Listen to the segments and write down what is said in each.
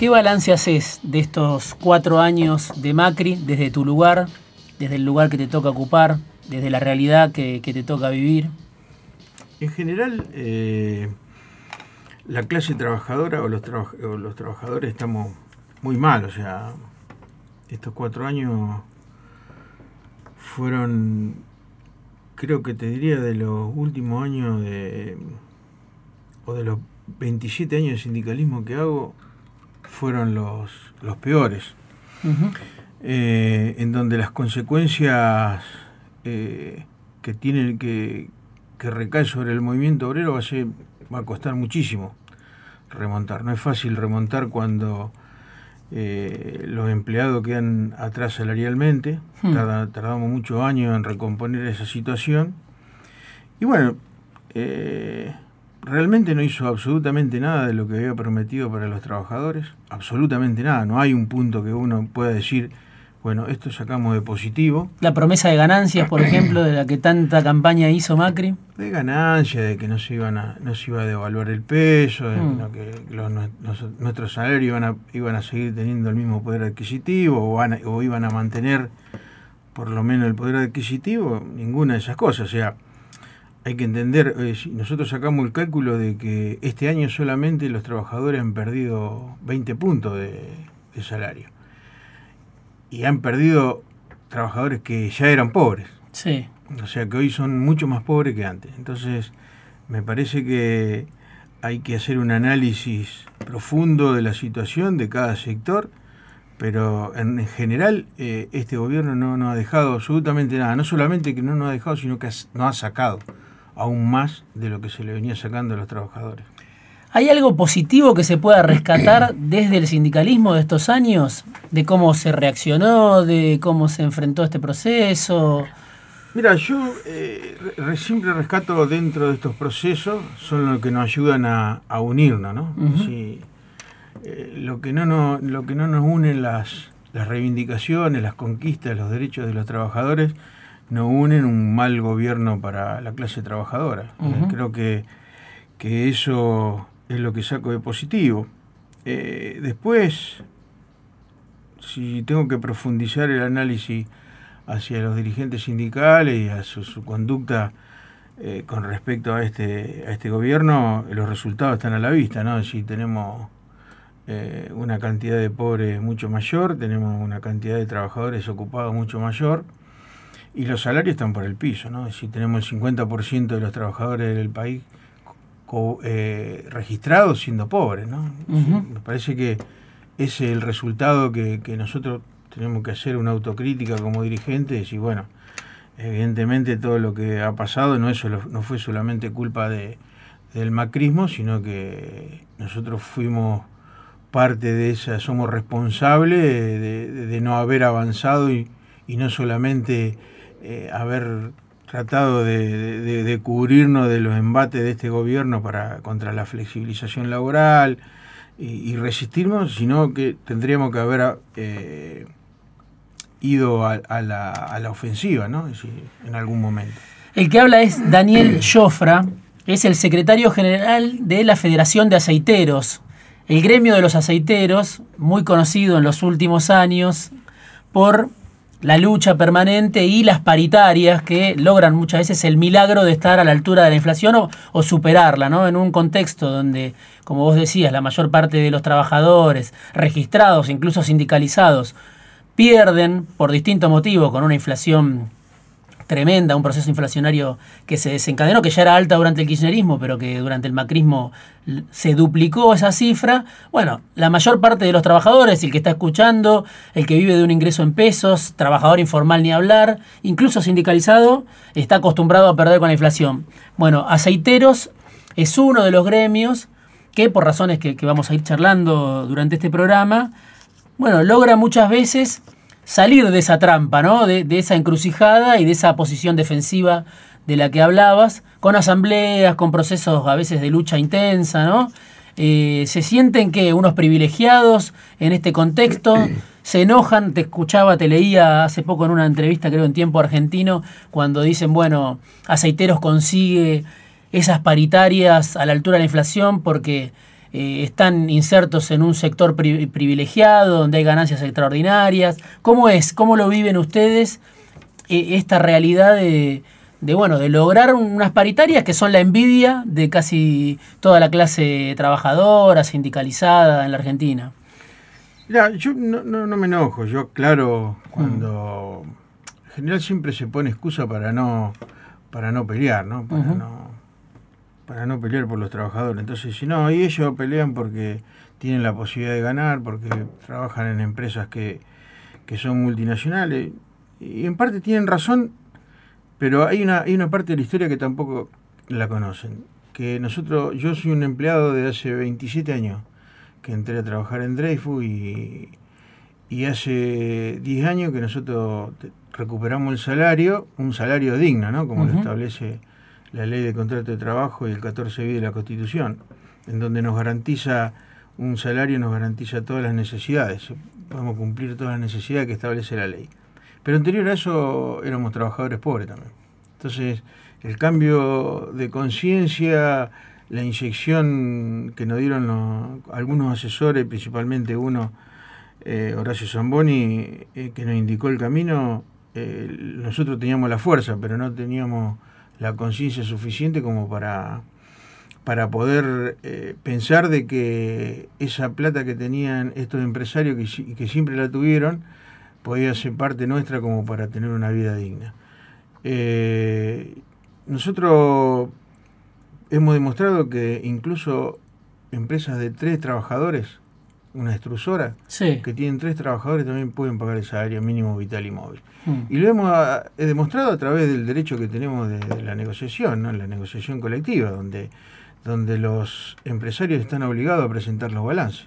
¿Qué balance haces de estos cuatro años de Macri desde tu lugar, desde el lugar que te toca ocupar, desde la realidad que, te toca vivir? En general, eh, la clase trabajadora o los, los trabajadores estamos muy mal, o sea, estos cuatro años fueron, creo que te diría, de los últimos años de, o de los 27 años de sindicalismo que hago, fueron los, los peores. Eh, en donde las consecuencias eh, que tienen que, que recae sobre el movimiento obrero va a, va a costar muchísimo remontar. No es fácil remontar cuando eh, los empleados quedan atrás salarialmente, hmm. tardamos muchos años en recomponer esa situación. Y bueno, eh, realmente no hizo absolutamente nada de lo que había prometido para los trabajadores, absolutamente nada, no hay un punto que uno pueda decir bueno, esto sacamos de positivo. La promesa de ganancias, por ejemplo, de la que tanta campaña hizo Macri. De ganancias, de que no se, iban a, no se iba a devaluar el peso, de mm. que nuestros salarios iban a, iban a seguir teniendo el mismo poder adquisitivo o, o iban a mantener por lo menos el poder adquisitivo, ninguna de esas cosas. O sea, hay que entender, eh, nosotros sacamos el cálculo de que este año solamente los trabajadores han perdido 20 puntos de salario y han perdido trabajadores que ya eran pobres. Sí. O sea que hoy son mucho más pobres que antes. Entonces, me parece que hay que hacer un análisis profundo de la situación de cada sector, pero en general eh, este gobierno no, no ha dejado absolutamente nada. No solamente que no nos ha dejado, sino que no ha sacado aún más de lo que se le venía sacando a los trabajadores. ¿Hay algo positivo que se pueda rescatar desde el sindicalismo de estos años? ¿De cómo se reaccionó? ¿De cómo se enfrentó este proceso? Mira, yo eh, siempre rescato dentro de estos procesos, son los que nos ayudan a, unirnos, ¿no? Eh, lo, que no nos, lo que no nos unen las, las reivindicaciones, las conquistas, los derechos de los trabajadores, nos unen un mal gobierno para la clase trabajadora. Eh, creo que, que eso es lo que saco de positivo. Eh, después, si tengo que profundizar el análisis hacia los dirigentes sindicales y a su, conducta eh, con respecto a este, a este gobierno, los resultados están a la vista, ¿no? Si tenemos eh, una cantidad de pobres mucho mayor, tenemos una cantidad de trabajadores ocupados mucho mayor, y los salarios están por el piso, ¿no? Si tenemos el 50% de los trabajadores del país eh, registrados siendo pobres. ¿no? Me parece que ese es el resultado que, nosotros tenemos que hacer una autocrítica como dirigentes y bueno, evidentemente todo lo que ha pasado no, es no fue solamente culpa de, del macrismo, sino que nosotros fuimos parte de esa, somos responsables de, no haber avanzado y, no solamente eh, haber tratado de, cubrirnos de los embates de este gobierno para contra la flexibilización laboral y, resistirnos, sino que tendríamos que haber eh, ido a, la, ofensiva, ¿no? en algún momento. El que habla es Daniel Jofra, es el secretario general de la Federación de Aceiteros, el gremio de los aceiteros, muy conocido en los últimos años por la lucha permanente y las paritarias que logran muchas veces el milagro de estar a la altura de la inflación o, superarla, ¿no? En un contexto donde, como vos decías, la mayor parte de los trabajadores registrados, incluso sindicalizados, pierden por distintos motivos con una inflación tremenda, un proceso inflacionario que se desencadenó, que ya era alta durante el kirchnerismo, pero que durante el macrismo se duplicó esa cifra. Bueno, la mayor parte de los trabajadores, el que está escuchando, el que vive de un ingreso en pesos, trabajador informal ni hablar, incluso sindicalizado, está acostumbrado a perder con la inflación. Bueno, aceiteros es uno de los gremios que por razones que, vamos a ir charlando durante este programa, bueno, logra muchas veces salir de esa trampa, ¿no? De, esa encrucijada y de esa posición defensiva de la que hablabas, con asambleas, con procesos a veces de lucha intensa, ¿no? Eh, se sienten que unos privilegiados en este contexto se enojan, te escuchaba, te leía hace poco en una entrevista, creo en tiempo argentino, cuando dicen, bueno, Aceiteros consigue esas paritarias a la altura de la inflación porque eh, están insertos en un sector privilegiado, donde hay ganancias extraordinarias. ¿Cómo es? ¿Cómo lo viven ustedes eh, esta realidad de, bueno, de lograr unas paritarias que son la envidia de casi toda la clase trabajadora, sindicalizada en la Argentina? Mira, yo no, no, me enojo, yo claro, cuando... En general siempre se pone excusa para no, para no pelear, ¿no? Para no para no pelear por los trabajadores. Entonces, si no, y ellos pelean porque tienen la posibilidad de ganar, porque trabajan en empresas que, son multinacionales. Y en parte tienen razón, pero hay una, hay una parte de la historia que tampoco la conocen. Que nosotros, yo soy un empleado de hace 27 años que entré a trabajar en Dreyfus y, y hace 10 años que nosotros recuperamos el salario, un salario digno, ¿no? Como lo establece la ley de contrato de trabajo y el 14b de la Constitución, en donde nos garantiza un salario, nos garantiza todas las necesidades, podemos cumplir todas las necesidades que establece la ley. Pero anterior a eso éramos trabajadores pobres también. Entonces, el cambio de conciencia, la inyección que nos dieron algunos asesores, principalmente uno, eh, Horacio Zamboni, eh, que nos indicó el camino, eh, nosotros teníamos la fuerza, pero no teníamos la conciencia suficiente como para, para poder eh, pensar de que esa plata que tenían estos empresarios que, que, siempre la tuvieron podía ser parte nuestra como para tener una vida digna. Eh, nosotros hemos demostrado que incluso empresas de tres trabajadores, una extrusora, que tienen tres trabajadores también pueden pagar el salario mínimo vital y móvil. Mm. Y lo hemos ah, demostrado a través del derecho que tenemos de, la negociación, ¿no? la negociación colectiva, donde, donde los empresarios están obligados a presentar los balances.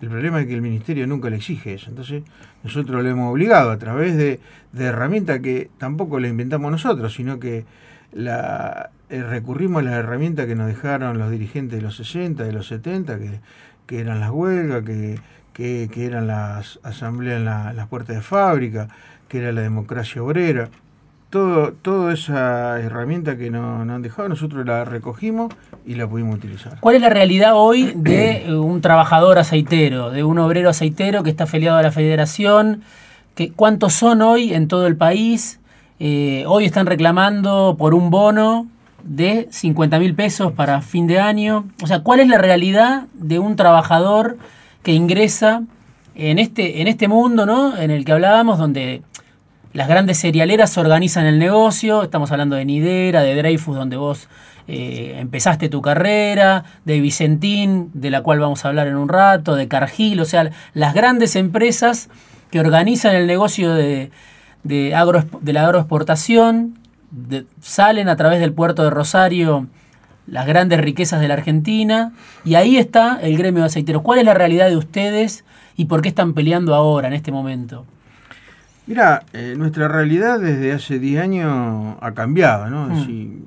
El problema es que el ministerio nunca le exige eso. Entonces, nosotros lo hemos obligado a través de, de herramientas que tampoco le inventamos nosotros, sino que la, eh, recurrimos a las herramientas que nos dejaron los dirigentes de los 60, de los 70, que, que eran las huelgas, que, que, eran las asambleas en las puertas de fábrica, que era la democracia obrera. Todo, toda esa herramienta que nos, han dejado, nosotros la recogimos y la pudimos utilizar. ¿Cuál es la realidad hoy de eh, un trabajador aceitero, de un obrero aceitero que está afiliado a la federación? Que, ¿Cuántos son hoy en todo el país? Eh, hoy están reclamando por un bono de 50 mil pesos para fin de año. O sea, ¿cuál es la realidad de un trabajador que ingresa en este, en este mundo ¿no? en el que hablábamos, donde las grandes cerealeras organizan el negocio, estamos hablando de Nidera, de Dreyfus, donde vos eh, empezaste tu carrera, de Vicentín, de la cual vamos a hablar en un rato, de Cargill, o sea, las grandes empresas que organizan el negocio de, de, agro, de la agroexportación, salen a través del puerto de Rosario las grandes riquezas de la Argentina, y ahí está el gremio de aceiteros. ¿Cuál es la realidad de ustedes y por qué están peleando ahora, en este momento? Mira, eh, nuestra realidad desde hace 10 años ha cambiado, ¿no? Mm.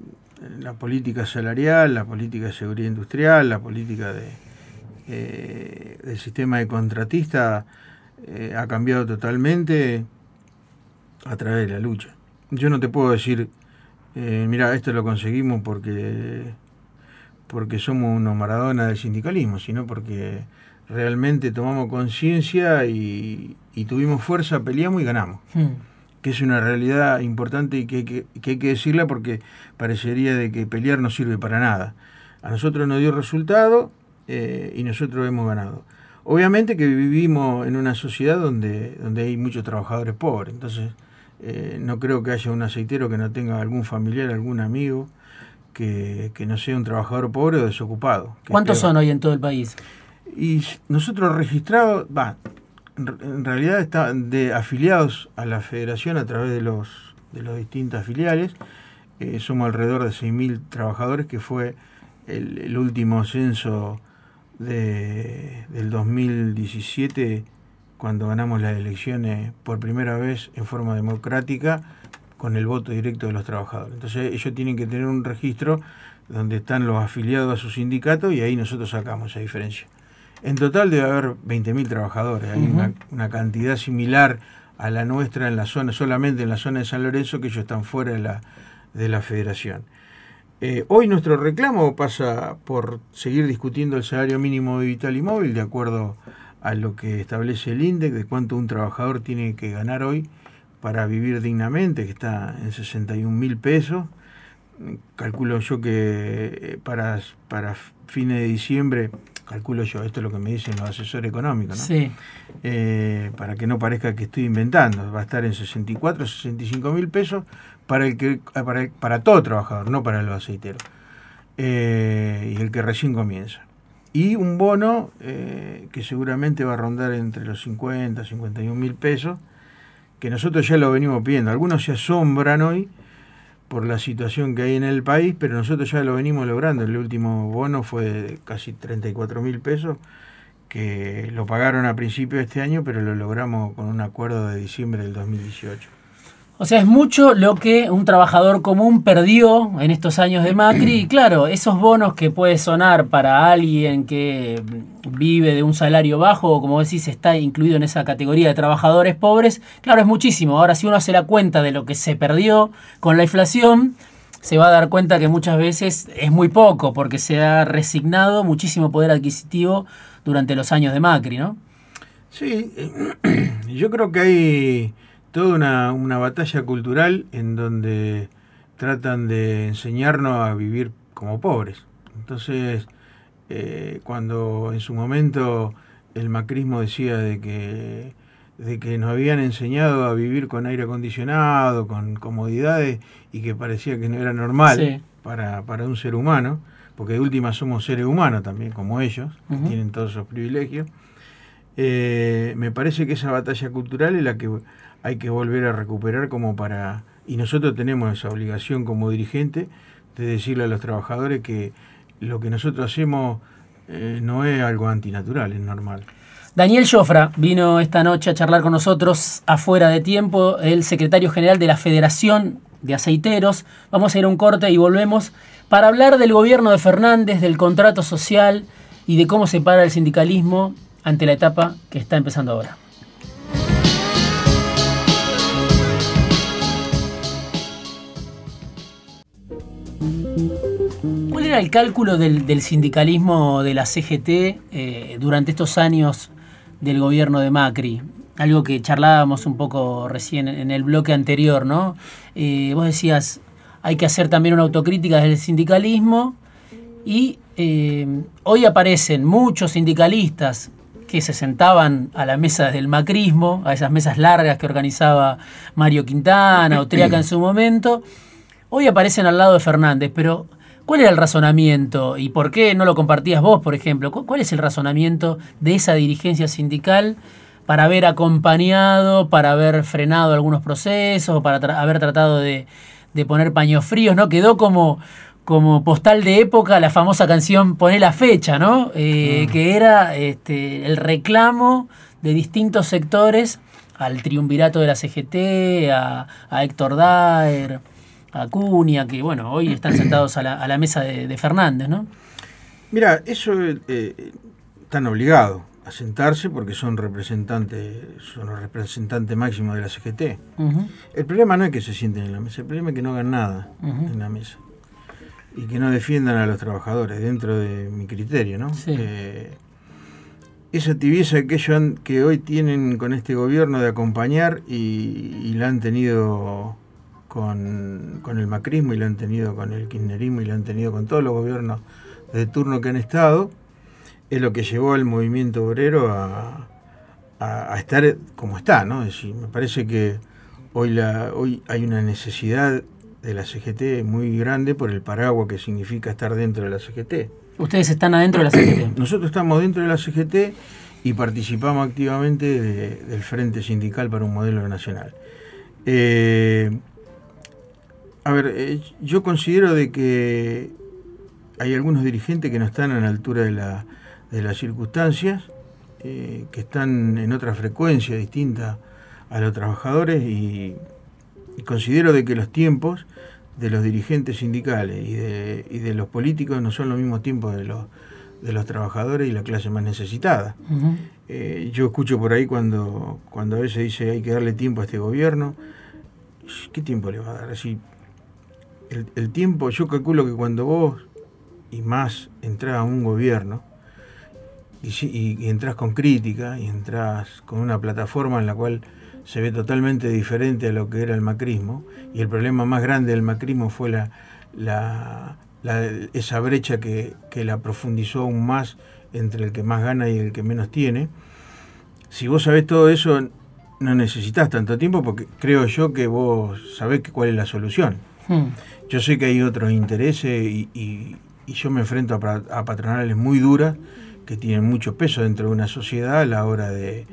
la política salarial, la política de seguridad industrial, la política de, eh, del sistema de contratista eh, ha cambiado totalmente a través de la lucha. Yo no te puedo decir, mira, esto lo conseguimos porque, porque somos unos Maradona del sindicalismo, sino porque realmente tomamos conciencia y, tuvimos fuerza, peleamos y ganamos. Hmm. Que es una realidad importante y que, que, hay que decirla porque parecería de que pelear no sirve para nada. A nosotros nos dio resultado eh, y nosotros hemos ganado. Obviamente que vivimos en una sociedad donde, donde hay muchos trabajadores pobres, entonces eh, no creo que haya un aceitero que no tenga algún familiar, algún amigo que, que no sea un trabajador pobre o desocupado. ¿Cuántos son hoy en todo el país? Y nosotros registrados, va, en realidad están de afiliados a la federación a través de los de las distintas filiales, eh, somos alrededor de 6.000 trabajadores, que fue el, último censo de, del 2017, cuando ganamos las elecciones por primera vez en forma democrática, con el voto directo de los trabajadores. Entonces ellos tienen que tener un registro donde están los afiliados a su sindicato y ahí nosotros sacamos esa diferencia. En total debe haber 20.000 trabajadores, hay una, cantidad similar a la nuestra en la zona, solamente en la zona de San Lorenzo, que ellos están fuera de la, de la federación. Eh, hoy nuestro reclamo pasa por seguir discutiendo el salario mínimo vital y móvil de acuerdo a lo que establece el INDEC de cuánto un trabajador tiene que ganar hoy para vivir dignamente, que está en 61 mil pesos. Calculo yo que eh, para, para fines de diciembre, calculo yo, esto es lo que me dicen los asesores económicos, ¿no? Sí. Eh, para que no parezca que estoy inventando, va a estar en 64, 65 mil pesos para, el que, para, para todo trabajador, no para los aceiteros, eh, y el que recién comienza. Y un bono eh, que seguramente va a rondar entre los 50, 51 mil pesos, que nosotros ya lo venimos pidiendo. Algunos se asombran hoy por la situación que hay en el país, pero nosotros ya lo venimos logrando. El último bono fue de casi 34 mil pesos, que lo pagaron a principio de este año, pero lo logramos con un acuerdo de diciembre del 2018. O sea, es mucho lo que un trabajador común perdió en estos años de Macri. Y claro, esos bonos que puede sonar para alguien que vive de un salario bajo, o como decís, está incluido en esa categoría de trabajadores pobres, claro, es muchísimo. Ahora, si uno hace la cuenta de lo que se perdió con la inflación, se va a dar cuenta que muchas veces es muy poco, porque se ha resignado muchísimo poder adquisitivo durante los años de Macri, ¿no? Sí, yo creo que hay toda una, una batalla cultural en donde tratan de enseñarnos a vivir como pobres. Entonces, eh, cuando en su momento el macrismo decía de que, de que nos habían enseñado a vivir con aire acondicionado, con comodidades, y que parecía que no era normal Sí. para, para un ser humano, porque de última somos seres humanos también, como ellos, que tienen todos esos privilegios, eh, me parece que esa batalla cultural es la que hay que volver a recuperar como para... Y nosotros tenemos esa obligación como dirigente de decirle a los trabajadores que lo que nosotros hacemos eh, no es algo antinatural, es normal. Daniel Jofra vino esta noche a charlar con nosotros afuera de tiempo, el secretario general de la Federación de Aceiteros. Vamos a ir a un corte y volvemos para hablar del gobierno de Fernández, del contrato social y de cómo se para el sindicalismo ante la etapa que está empezando ahora. Era el cálculo del, sindicalismo de la CGT eh, durante estos años del gobierno de Macri? Algo que charlábamos un poco recién en el bloque anterior, ¿no? Eh, vos decías, hay que hacer también una autocrítica del sindicalismo y eh, hoy aparecen muchos sindicalistas que se sentaban a la mesa del macrismo, a esas mesas largas que organizaba Mario Quintana o en su momento, hoy aparecen al lado de Fernández, pero ¿cuál era el razonamiento y por qué no lo compartías vos, por ejemplo? ¿Cu- ¿Cuál es el razonamiento de esa dirigencia sindical para haber acompañado, para haber frenado algunos procesos, para tra- haber tratado de, de poner paños fríos, ¿no? Quedó como, como postal de época la famosa canción Poné la fecha, ¿no? Eh, Que era este, el reclamo de distintos sectores al triunvirato de la CGT, a, a Héctor Daer, a Cunha, que bueno, hoy están sentados a la, a la mesa de, de Fernández, ¿no? Mira, eso eh, están obligados a sentarse porque son representantes, son los representantes máximos de la CGT. El problema no es que se sienten en la mesa, el problema es que no hagan nada en la mesa. Y que no defiendan a los trabajadores, dentro de mi criterio, ¿no? Sí. Eh, esa tibieza que ellos han- que hoy tienen con este gobierno de acompañar y, y la han tenido con, con el macrismo y la han tenido con el kirchnerismo y la han tenido con todos los gobiernos de turno que han estado, es lo que llevó al movimiento obrero a, a- a estar como está, ¿no? Es decir, me parece que hoy, la, hoy hay una necesidad de la CGT muy grande por el paraguas que significa estar dentro de la CGT. Ustedes están adentro de la CGT. Nosotros estamos dentro de la CGT y participamos activamente de- del Frente Sindical para un Modelo Nacional. Eh, a ver, eh, yo considero de que hay algunos dirigentes que no están a la altura de, la- de las circunstancias, eh, que están en otra frecuencia distinta a los trabajadores y, y considero de que los tiempos de los dirigentes sindicales y de, y de los políticos no son los mismos tiempos de los, de los trabajadores y la clase más necesitada. Eh, yo escucho por ahí cuando, cuando a veces dice hay que darle tiempo a este gobierno. ¿Qué tiempo le va a dar? Así, el, tiempo, yo calculo que cuando vos y más entras a un gobierno y, y, entras con crítica y entras con una plataforma en la cual se ve totalmente diferente a lo que era el macrismo y el problema más grande del macrismo fue la, la, esa brecha que, que, la profundizó aún más entre el que más gana y el que menos tiene. Si vos sabés todo eso, no necesitas tanto tiempo porque creo yo que vos sabés cuál es la solución. Hmm. Yo sé que hay otros intereses y, yo me enfrento a, patronales muy duras que tienen mucho peso dentro de una sociedad a la hora de,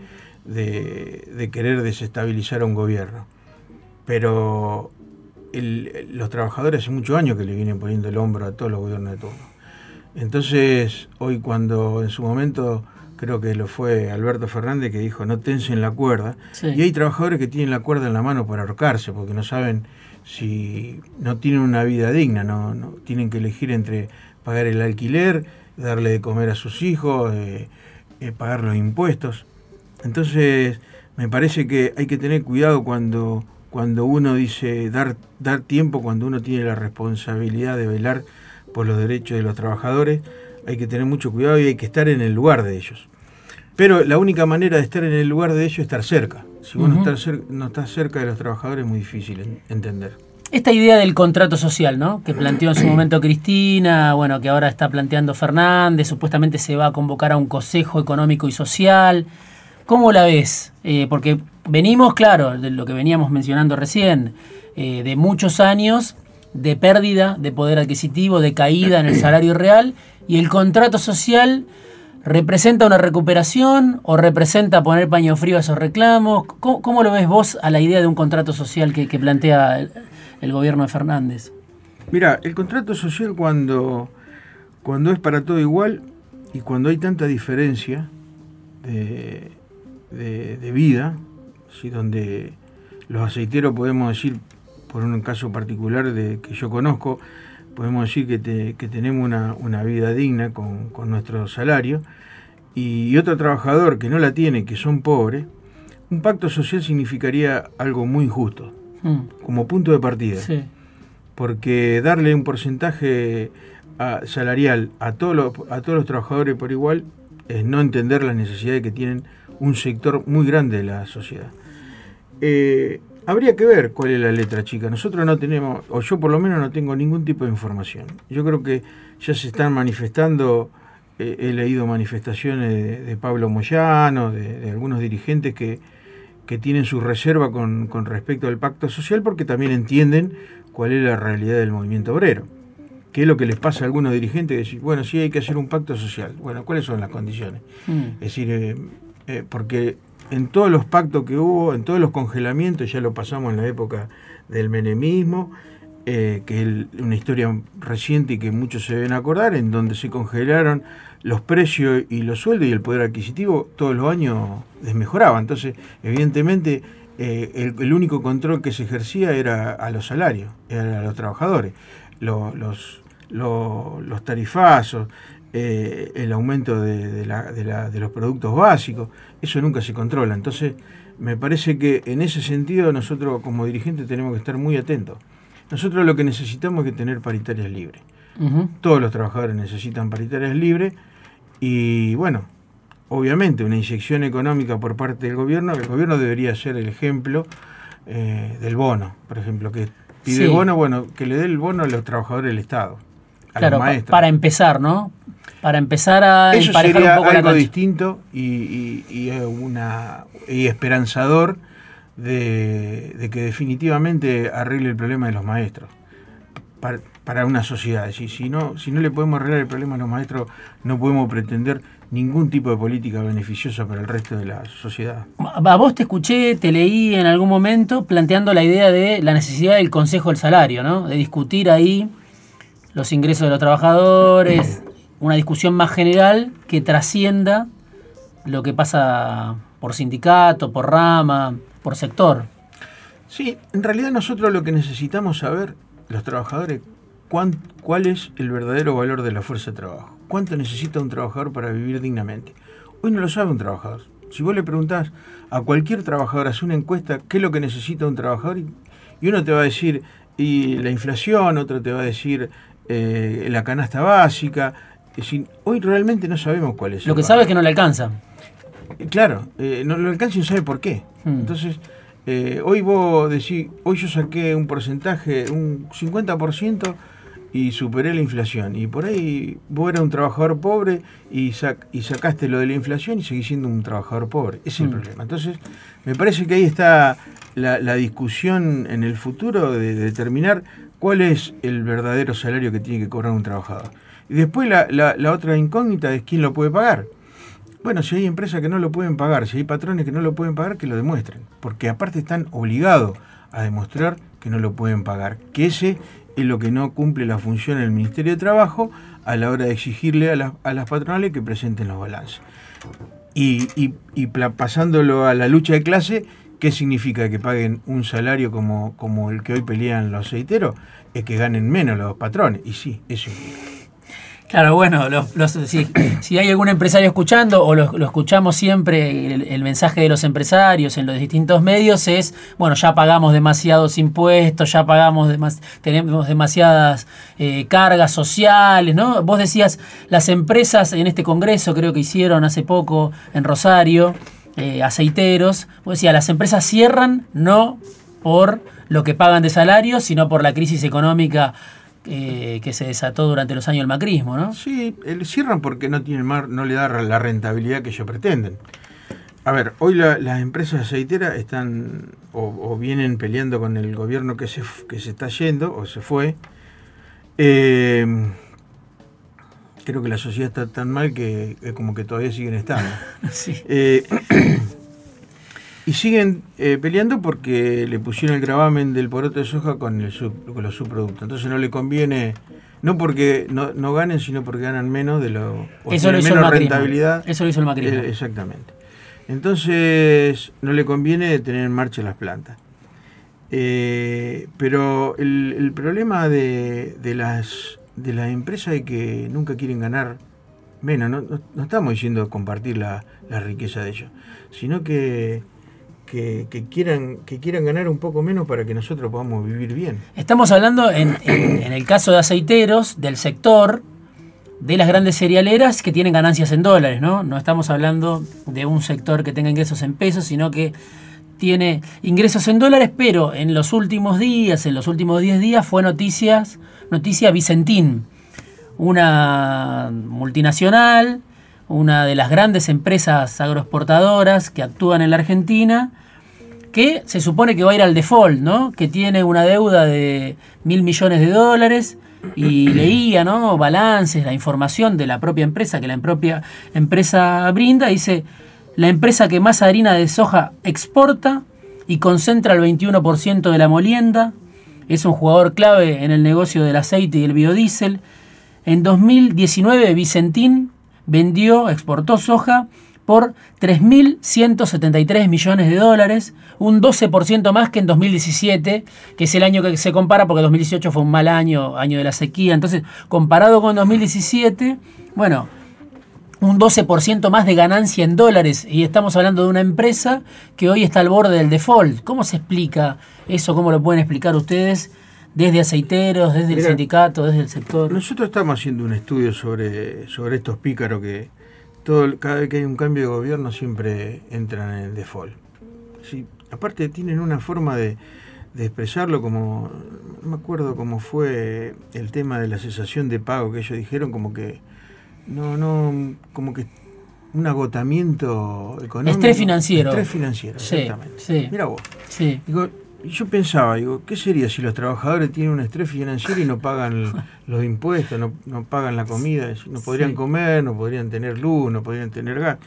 querer desestabilizar a un gobierno. Pero los trabajadores hace muchos años que le vienen poniendo el hombro a todos los gobiernos de turno. Entonces, hoy cuando en su momento creo que lo fue Alberto Fernández que dijo no tensen la cuerda, y hay trabajadores que tienen la cuerda en la mano para ahorcarse, porque no saben si no tienen una vida digna, no, no tienen que elegir entre pagar el alquiler, darle de comer a sus hijos, eh, eh, pagar los impuestos. Entonces, me parece que hay que tener cuidado cuando, cuando uno dice dar, dar tiempo, cuando uno tiene la responsabilidad de velar por los derechos de los trabajadores, hay que tener mucho cuidado y hay que estar en el lugar de ellos. Pero la única manera de estar en el lugar de ellos es estar cerca. Si uno no está cerca de los trabajadores es muy difícil entender. Esta idea del contrato social, ¿no? Que planteó en su momento Cristina, bueno, que ahora está planteando Fernández, supuestamente se va a convocar a un Consejo Económico y Social. ¿Cómo la ves? Eh, porque venimos, claro, de lo que veníamos mencionando recién, eh, de muchos años de pérdida de poder adquisitivo, de caída en el salario real, y el contrato social ¿Representa una recuperación o representa poner paño frío a esos reclamos? ¿Cómo, lo ves vos a la idea de un contrato social que, plantea el, gobierno de Fernández? Mira, el contrato social cuando, cuando es para todo igual y cuando hay tanta diferencia de, vida, donde los aceiteros podemos decir, por un caso particular de, que yo conozco, podemos decir que, tenemos una, vida digna con, nuestro salario, y otro trabajador que no la tiene, que son pobres, un pacto social significaría algo muy injusto, mm. como punto de partida. Porque darle un porcentaje salarial a todos, los, a todos los trabajadores por igual es no entender las necesidades que tienen un sector muy grande de la sociedad. Eh, Habría que ver cuál es la letra chica. Nosotros no tenemos, o yo por lo menos no tengo ningún tipo de información. Yo creo que ya se están manifestando, eh, he leído manifestaciones de, Pablo Moyano, de, algunos dirigentes que, tienen su reserva con, respecto al pacto social porque también entienden cuál es la realidad del movimiento obrero. ¿Qué es lo que les pasa a algunos dirigentes? Decir, bueno, sí hay que hacer un pacto social. Bueno, ¿cuáles son las condiciones? Mm. Es decir, eh, eh, porque en todos los pactos que hubo, en todos los congelamientos, ya lo pasamos en la época del menemismo, eh, que es una historia reciente y que muchos se deben acordar, en donde se congelaron los precios y los sueldos y el poder adquisitivo todos los años desmejoraba. Entonces, evidentemente, eh, el, único control que se ejercía era a los salarios, era a los trabajadores. Los, los, los tarifazos, eh, el aumento de, los productos básicos, eso nunca se controla. Entonces, me parece que en ese sentido nosotros como dirigentes tenemos que estar muy atentos. Nosotros lo que necesitamos es que tener paritarias libres. Todos los trabajadores necesitan paritarias libres y bueno, obviamente una inyección económica por parte del gobierno, el gobierno debería ser el ejemplo eh, del bono, por ejemplo, que pide bono, bueno, que le dé el bono a los trabajadores del Estado. claro, para empezar, ¿no? Para empezar a Eso sería un poco algo distinto y, una, y esperanzador de, que definitivamente arregle el problema de los maestros para, una sociedad. Si, si, no, si no le podemos arreglar el problema a los maestros, no podemos pretender ningún tipo de política beneficiosa para el resto de la sociedad. A vos te escuché, te leí en algún momento planteando la idea de la necesidad del Consejo del Salario, ¿no? de discutir ahí los ingresos de los trabajadores, una discusión más general que trascienda lo que pasa por sindicato, por rama, por sector. Sí, en realidad nosotros lo que necesitamos saber, los trabajadores, cuál es el verdadero valor de la fuerza de trabajo. ¿Cuánto necesita un trabajador para vivir dignamente? Hoy no lo sabe un trabajador. Si vos le preguntás a cualquier trabajador, hace una encuesta, qué es lo que necesita un trabajador, y uno te va a decir y la inflación, otro te va a decir eh, la canasta básica. Es decir, hoy realmente no sabemos cuál es. Lo que sabe es que no le alcanza. Claro, eh, no le alcanza y no sabe por qué. Hmm. Entonces, eh, hoy vos decís, hoy yo saqué un porcentaje, un 50% y superé la inflación. Y por ahí vos eras un trabajador pobre y, y sacaste lo de la inflación y seguís siendo un trabajador pobre. Ese es el hmm. problema. Entonces, me parece que ahí está la, discusión en el futuro de, determinar cuál es el verdadero salario que tiene que cobrar un trabajador. Y después la, la, otra incógnita es quién lo puede pagar. Bueno, si hay empresas que no lo pueden pagar, si hay patrones que no lo pueden pagar, que lo demuestren. Porque aparte están obligados a demostrar que no lo pueden pagar. Que ese es lo que no cumple la función del Ministerio de Trabajo a la hora de exigirle a, a las patronales que presenten los balances. Y, y, pasándolo a la lucha de clase, ¿Qué significa que paguen un salario como, como el que hoy pelean los aceiteros? Es que ganen menos los patrones. Y sí, eso Claro, bueno, si, hay algún empresario escuchando o lo, escuchamos siempre, el, mensaje de los empresarios en los distintos medios es, bueno, ya pagamos demasiados impuestos, ya pagamos, tenemos demasiadas eh, cargas sociales, ¿no? Vos decías, las empresas en este congreso, creo que hicieron hace poco en Rosario, eh, aceiteros. Pues decía, las empresas cierran no por lo que pagan de salario, sino por la crisis económica eh, que se desató durante los años del macrismo, ¿no? Sí, cierran porque no tienen mar, no le da la rentabilidad que ellos pretenden. A ver, hoy las empresas aceiteras están o, vienen peleando con el gobierno que se, que se está yendo o se fue. Eh, creo que la sociedad está tan mal que como que todavía siguen estando. Eh, y siguen eh, peleando porque le pusieron el gravamen del poroto de soja con, el con los subproductos. Entonces no le conviene, no porque no, ganen, sino porque ganan menos de lo Eso lo hizo menos rentabilidad. Eso lo hizo el macrismo. Eh, exactamente. Entonces no le conviene tener en marcha las plantas. pero el, problema de, de las de la empresa y que nunca quieren ganar menos. No, estamos diciendo compartir la, riqueza de ellos, sino que, que, quieran, que quieran ganar un poco menos para que nosotros podamos vivir bien. Estamos hablando en, en, el caso de aceiteros, del sector, de las grandes cerealeras que tienen ganancias en dólares, ¿no? No estamos hablando de un sector que tenga ingresos en pesos, sino que tiene ingresos en dólares, pero en los últimos días, en los últimos 10 días, fue noticias noticia Vicentín, una multinacional, una de las grandes empresas agroexportadoras que actúan en la Argentina, que se supone que va a ir al default, ¿no? que tiene una deuda de mil millones de dólares y leía ¿no? balances, la información de la propia empresa que la propia empresa brinda, dice, la empresa que más harina de soja exporta y concentra el 21% de la molienda, es un jugador clave en el negocio del aceite y el biodiesel. En 2019 Vicentín vendió, exportó soja por 3.173 millones de dólares, un 12% más que en 2017, que es el año que se compara porque 2018 fue un mal año, año de la sequía. Entonces, comparado con 2017, bueno, un 12% más de ganancia en dólares y estamos hablando de una empresa que hoy está al borde del default. ¿Cómo se explica eso? ¿Cómo lo pueden explicar ustedes desde aceiteros, desde el sindicato, desde el sector? Nosotros estamos haciendo un estudio sobre, sobre estos pícaros que todo, cada vez que hay un cambio de gobierno siempre entran en el default. Sí, aparte tienen una forma de, de expresarlo como, no me acuerdo cómo fue el tema de la cesación de pago que ellos dijeron como que no, no, como que un agotamiento económico. Estrés financiero. Estrés financiero, exactamente. Mira vos. Digo, yo pensaba, digo, ¿qué sería si los trabajadores tienen un estrés financiero y no pagan los impuestos, no, no pagan la comida? No podrían comer, no podrían tener luz, no podrían tener gas.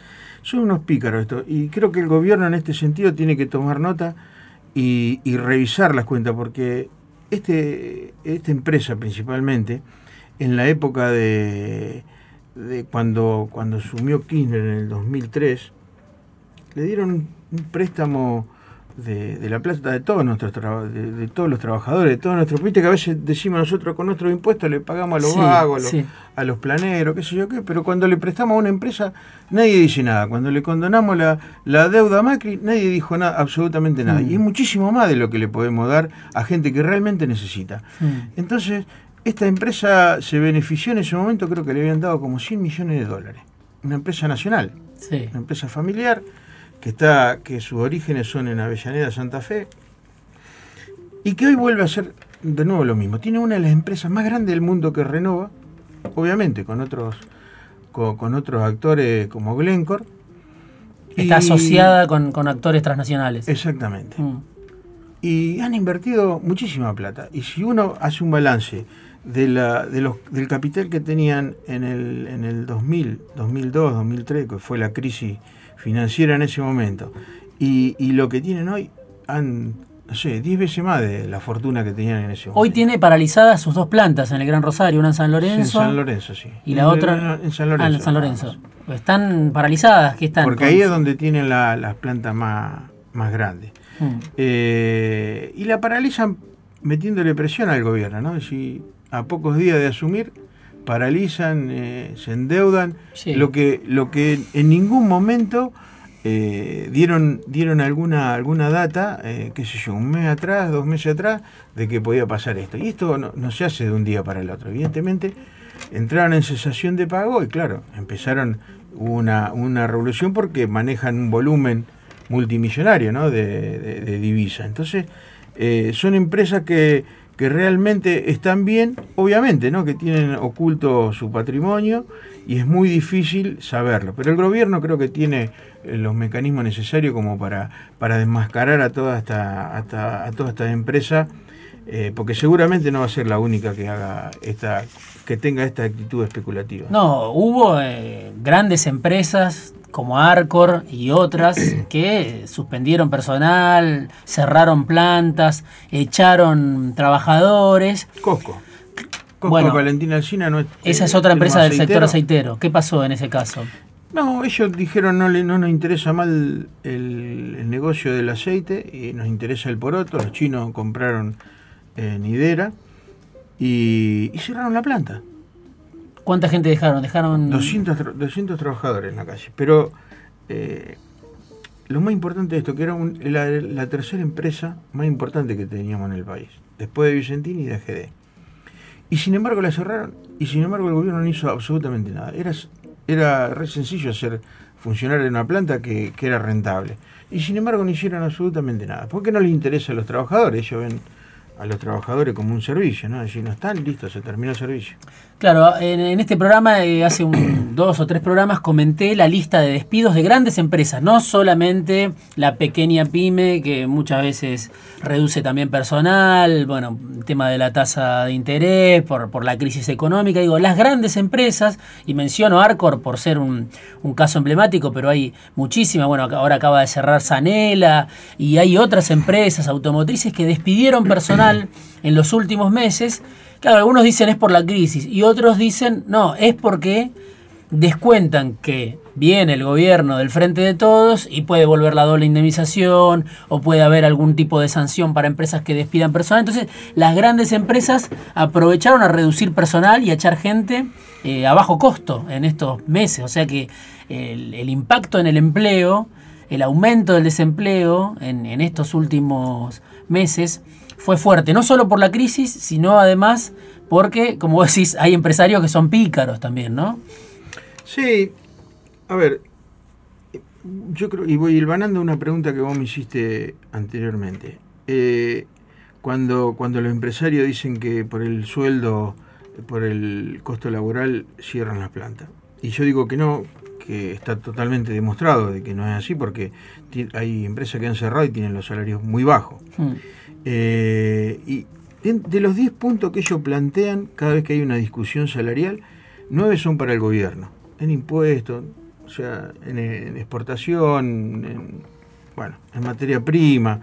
Son unos pícaros esto. Y creo que el gobierno en este sentido tiene que tomar nota y, y revisar las cuentas, porque este, esta empresa principalmente, en la época de de cuando, cuando asumió Kirchner en el 2003, le dieron un préstamo de, la plata de todos nuestros de, todos los trabajadores, de todos nuestros viste que a veces decimos nosotros con nuestros impuestos le pagamos a los vagos, a los, planeros, qué sé yo qué, pero cuando le prestamos a una empresa nadie dice nada. Cuando le condonamos la, la deuda a Macri, nadie dijo nada, absolutamente nada. Mm. Y es muchísimo más de lo que le podemos dar a gente que realmente necesita. Mm. Entonces, esta empresa se benefició en ese momento, creo que le habían dado como 100 millones de dólares. Una empresa nacional, una empresa familiar que está que sus orígenes son en Avellaneda, Santa Fe, y que hoy vuelve a ser de nuevo lo mismo. Tiene una de las empresas más grandes del mundo que renova, obviamente con otros con, otros actores como Glencore. Está asociada con, actores transnacionales. Exactamente. Mm. Y han invertido muchísima plata. Y si uno hace un balance de la, de los, del capital que tenían en el, en el 2000, 2002, 2003, que fue la crisis financiera en ese momento, y, y lo que tienen hoy, han, no sé, 10 veces más de la fortuna que tenían en ese momento. Hoy tiene paralizadas sus dos plantas en el Gran Rosario, una en San Lorenzo. en San Lorenzo, sí. Y la otra en San Lorenzo. Ah, en San Lorenzo. Están paralizadas, ¿qué están? Porque ahí es donde tienen las plantas más, más grandes. Hmm. Eh, y la paralizan metiéndole presión al gobierno, ¿no? Si a pocos días de asumir paralizan, eh, se endeudan, lo, que, lo que en ningún momento eh, dieron, dieron alguna, alguna data, eh, qué sé yo, un mes atrás, dos meses atrás, de que podía pasar esto. Y esto no, se hace de un día para el otro. Evidentemente, entraron en cesación de pago y claro, empezaron una, una revolución porque manejan un volumen multimillonario ¿no? de, de divisa. Entonces, son empresas que que realmente están bien, obviamente, ¿no? que tienen oculto su patrimonio y es muy difícil saberlo. Pero el gobierno creo que tiene eh, los mecanismos necesarios como para, para desmascarar a toda esta, a toda esta empresa, eh, porque seguramente no va a ser la única que haga esta que tenga esta actitud especulativa. No, hubo eh, grandes empresas como Arcor y otras que suspendieron personal, cerraron plantas, echaron trabajadores. Cosco. Cosco Valentina Alcina no es. Esa es otra empresa del sector aceitero. ¿Qué pasó en ese caso? No, ellos dijeron no, no nos interesa mal el, negocio del aceite y nos interesa el poroto. Los chinos compraron eh, Nidera y cerraron la planta. ¿Cuánta gente dejaron? Dejaron 200, 200 trabajadores en la calle. Pero eh, lo más importante de esto, que era la, tercera empresa más importante que teníamos en el país, después de Vicentini y de AGD. Y sin embargo la cerraron y sin embargo el gobierno no hizo absolutamente nada. Era, era re sencillo hacer funcionar en una planta que, que era rentable. Y sin embargo no hicieron absolutamente nada. ¿Por qué no les interesa a los trabajadores? Ellos ven a los trabajadores como un servicio, ¿no? Si no están, listo, se terminó el servicio. Claro, en, este programa, eh, hace un, dos o tres programas, comenté la lista de despidos de grandes empresas, no solamente la pequeña pyme, que muchas veces reduce también personal, bueno, tema de la tasa de interés, por, por la crisis económica, digo, las grandes empresas, y menciono Arcor por ser un, un caso emblemático, pero hay muchísimas, bueno, ahora acaba de cerrar Sanela, y hay otras empresas automotrices que despidieron personal en los últimos meses, Claro, algunos dicen es por la crisis y otros dicen no, es porque descuentan que viene el gobierno del frente de todos y puede volver la doble indemnización o puede haber algún tipo de sanción para empresas que despidan personal. Entonces, las grandes empresas aprovecharon a reducir personal y a echar gente eh, a bajo costo en estos meses. O sea que el, impacto en el empleo, el aumento del desempleo en, en estos últimos meses fue fuerte, no solo por la crisis, sino además porque, como vos decís, hay empresarios que son pícaros también, ¿no? Sí, a ver, yo creo, y voy hilvanando una pregunta que vos me hiciste anteriormente. Eh, cuando, cuando los empresarios dicen que por el sueldo, por el costo laboral, cierran las plantas. Y yo digo que no, que está totalmente demostrado de que no es así, porque hay empresas que han cerrado y tienen los salarios muy bajos. Hmm. Eh, y de, los 10 puntos que ellos plantean cada vez que hay una discusión salarial, 9 son para el gobierno, en impuestos, o sea, en, exportación, en, bueno, en materia prima,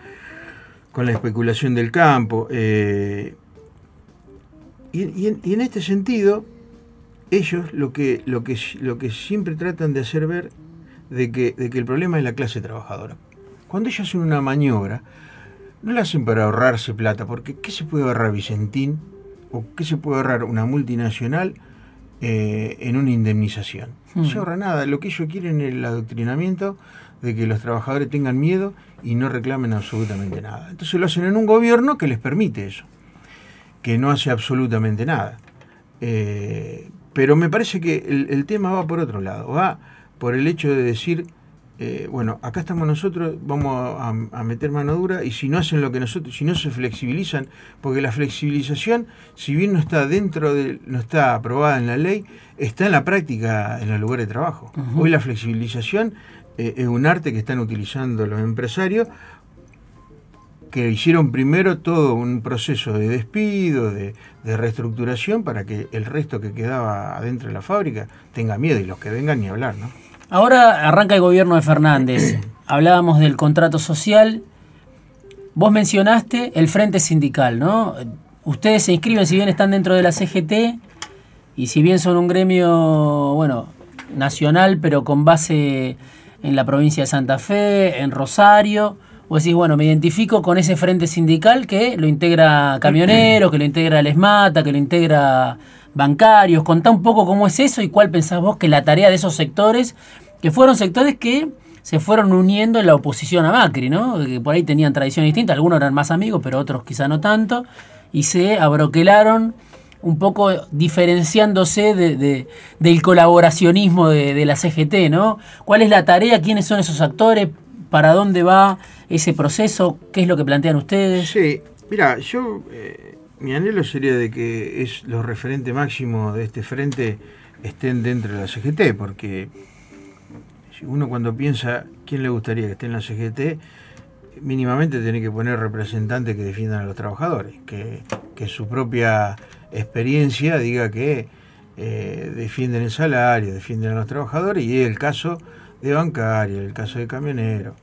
con la especulación del campo. Eh, y, en, este sentido, ellos lo que, siempre tratan de hacer ver de de que el problema es la clase trabajadora cuando ellos hacen una maniobra, no la hacen para ahorrarse plata, porque ¿qué se puede ahorrar Vicentín o qué se puede ahorrar una multinacional eh, en una indemnización? No hmm. se ahorra nada, lo que ellos quieren es el adoctrinamiento de que los trabajadores tengan miedo y no reclamen absolutamente nada. Entonces lo hacen en un gobierno que les permite eso, que no hace absolutamente nada. Eh, pero me parece que el, tema va por otro lado, va por el hecho de decir, eh, bueno, acá estamos nosotros, vamos a, meter mano dura y si no hacen lo que nosotros, si no se flexibilizan, porque la flexibilización, si bien no está dentro de, no está aprobada en la ley, está en la práctica en los lugares de trabajo. Hoy la flexibilización eh, es un arte que están utilizando los empresarios que hicieron primero todo un proceso de despido, de, reestructuración, para que el resto que quedaba adentro de la fábrica tenga miedo y los que vengan ni hablar, ¿no? Ahora arranca el gobierno de Fernández. Hablábamos del contrato social. Vos mencionaste el frente sindical, ¿no? Ustedes se inscriben, si bien están dentro de la CGT, y si bien son un gremio, bueno, nacional, pero con base en la provincia de Santa Fe, en Rosario, o decís, bueno, me identifico con ese frente sindical que lo integra camioneros, que lo integra el ESMATA, que lo integra bancarios. Contá un poco cómo es eso y cuál pensás vos que la tarea de esos sectores, que fueron sectores que se fueron uniendo en la oposición a Macri, ¿no? Que por ahí tenían tradiciones distintas, algunos eran más amigos, pero otros quizá no tanto, y se abroquelaron un poco diferenciándose de, del colaboracionismo de, de la CGT, ¿no? ¿Cuál es la tarea? ¿Quiénes son esos actores? ¿Para dónde va ese proceso? ¿Qué es lo que plantean ustedes? Sí, mira, yo, eh, mi anhelo sería de que es los referentes máximos de este frente estén dentro de la CGT, porque uno cuando piensa quién le gustaría que esté en la CGT, mínimamente tiene que poner representantes que defiendan a los trabajadores, que, su propia experiencia diga que eh, defienden el salario, defienden a los trabajadores, y es el caso de bancario, el caso de camionero.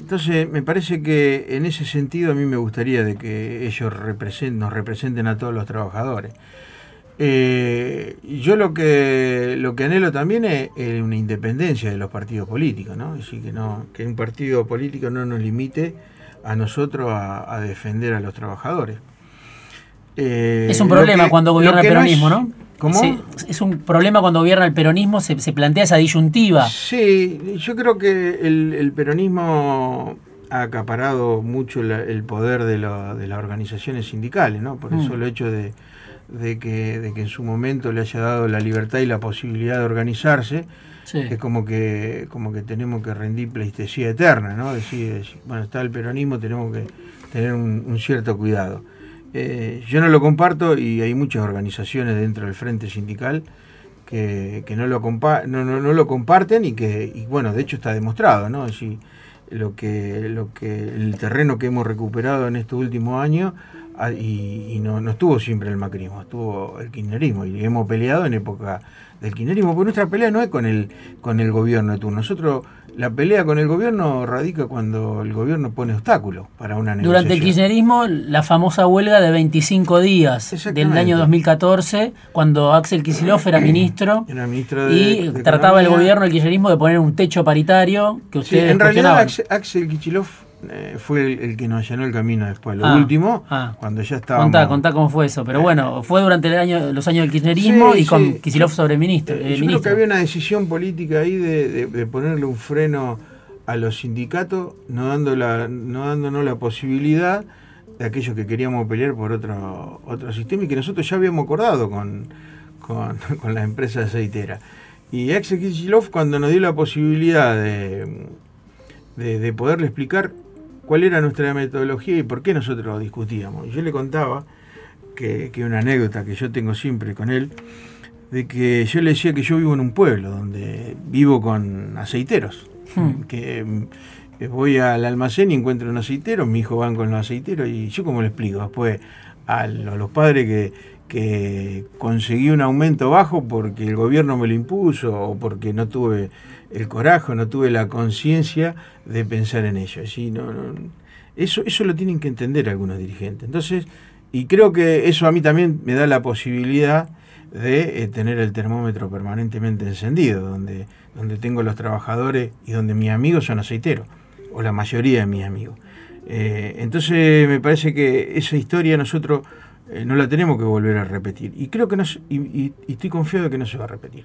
Entonces, me parece que en ese sentido a mí me gustaría de que ellos nos representen a todos los trabajadores. Eh, yo lo que lo que anhelo también es, una independencia de los partidos políticos, ¿no? Es decir, que no que un partido político no nos limite a nosotros a, defender a los trabajadores. Eh, es un problema cuando gobierna el peronismo, ¿no? ¿Cómo? es un problema cuando gobierna el peronismo, se, plantea esa disyuntiva. Sí, yo creo que el, peronismo ha acaparado mucho el poder de, las organizaciones sindicales, ¿no? Por eso el hecho de, que, de que en su momento le haya dado la libertad y la posibilidad de organizarse, es como que, como que tenemos que rendir pleistesía eterna, ¿no? Decir, bueno, está el peronismo, tenemos que tener un cierto cuidado. Eh, yo no lo comparto y hay muchas organizaciones dentro del Frente Sindical que, no, lo no, no, lo comparten y que, bueno, de hecho está demostrado, ¿no? Si lo que, lo que, el terreno que hemos recuperado en estos últimos años ah, y, no, no, estuvo siempre el macrismo, estuvo el kirchnerismo y hemos peleado en época del kirchnerismo, porque nuestra pelea no es con el, con el gobierno de turno. Nosotros, la pelea con el gobierno radica cuando el gobierno pone obstáculos para una negociación. Durante el kirchnerismo, la famosa huelga de 25 días del año 2014, cuando Axel Kicillof era ministro, y trataba el gobierno, el kirchnerismo, de poner un techo paritario que ustedes sí, En realidad, Axel Kicillof eh, fue el, que nos allanó el camino después. Lo ah, último, ah. cuando ya estaba. Contá, contá cómo fue eso. Pero bueno, fue durante el año, los años del kirchnerismo y con Kisilov sobre ministro. Eh, yo creo que había una decisión política ahí de, ponerle un freno a los sindicatos, no, dando la, no dándonos la posibilidad de aquellos que queríamos pelear por otro, otro sistema y que nosotros ya habíamos acordado con, con, con la empresa aceitera. Y Axel Kisilov, cuando nos dio la posibilidad de, de, de poderle explicar cuál era nuestra metodología y por qué nosotros discutíamos. Yo le contaba que, que, una anécdota que yo tengo siempre con él, de que yo le decía que yo vivo en un pueblo donde vivo con aceiteros, hmm. que eh, voy al almacén y encuentro un aceitero, mi hijo van con los aceiteros y yo como le explico después a los padres que, que conseguí un aumento bajo porque el gobierno me lo impuso o porque no tuve el coraje, no tuve la conciencia de pensar en ello. Eso, eso lo tienen que entender algunos dirigentes. Entonces, y creo que eso a mí también me da la posibilidad de eh, tener el termómetro permanentemente encendido, donde, donde tengo los trabajadores y donde mis amigos son aceiteros. o la mayoría de mis amigos. Eh, entonces me parece que esa historia nosotros eh, no la tenemos que volver a repetir. Y creo que no, y, estoy confiado de que no se va a repetir.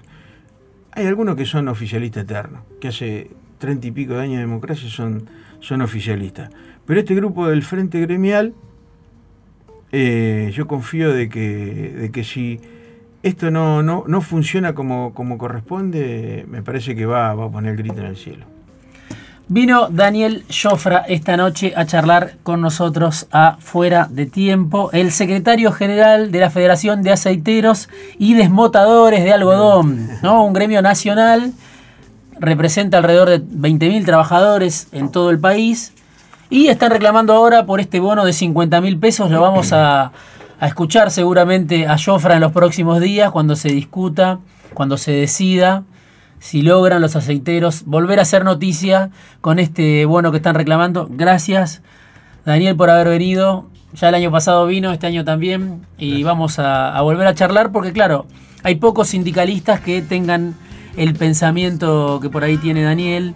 Hay algunos que son oficialistas eternos, que hace treinta y pico de años de democracia son, son oficialistas. Pero este grupo del Frente Gremial, eh, yo confío de que, de que si esto no, no, no funciona como, como corresponde, me parece que va, va a poner el grito en el cielo. Vino Daniel Jofra esta noche a charlar con nosotros a Fuera de Tiempo, el secretario general de la Federación de Aceiteros y Desmotadores de Algodón, ¿no? un gremio nacional, representa alrededor de 20.000 trabajadores en todo el país y están reclamando ahora por este bono de 50 mil pesos, lo vamos a, a escuchar seguramente a Jofra en los próximos días cuando se discuta, cuando se decida si logran los aceiteros volver a hacer noticia con este bono que están reclamando. Gracias, Daniel, por haber venido. Ya el año pasado vino, este año también, y vamos a, volver a charlar porque, claro, hay pocos sindicalistas que tengan el pensamiento que por ahí tiene Daniel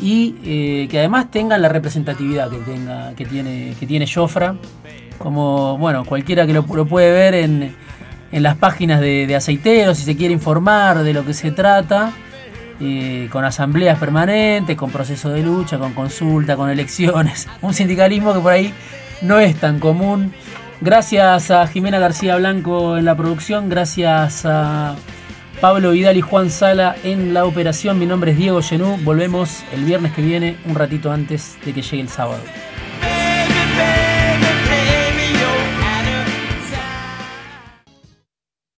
y eh, que además tengan la representatividad que, tenga, que, tiene, que tiene Jofra, como bueno, cualquiera que lo, puede ver en, las páginas de, de aceiteros, si se quiere informar de lo que se trata con asambleas permanentes, con proceso de lucha, con consulta, con elecciones. Un sindicalismo que por ahí no es tan común. Gracias a Jimena García Blanco en la producción, gracias a Pablo Vidal y Juan Sala en la operación. Mi nombre es Diego Genú. Volvemos el viernes que viene, un ratito antes de que llegue el sábado.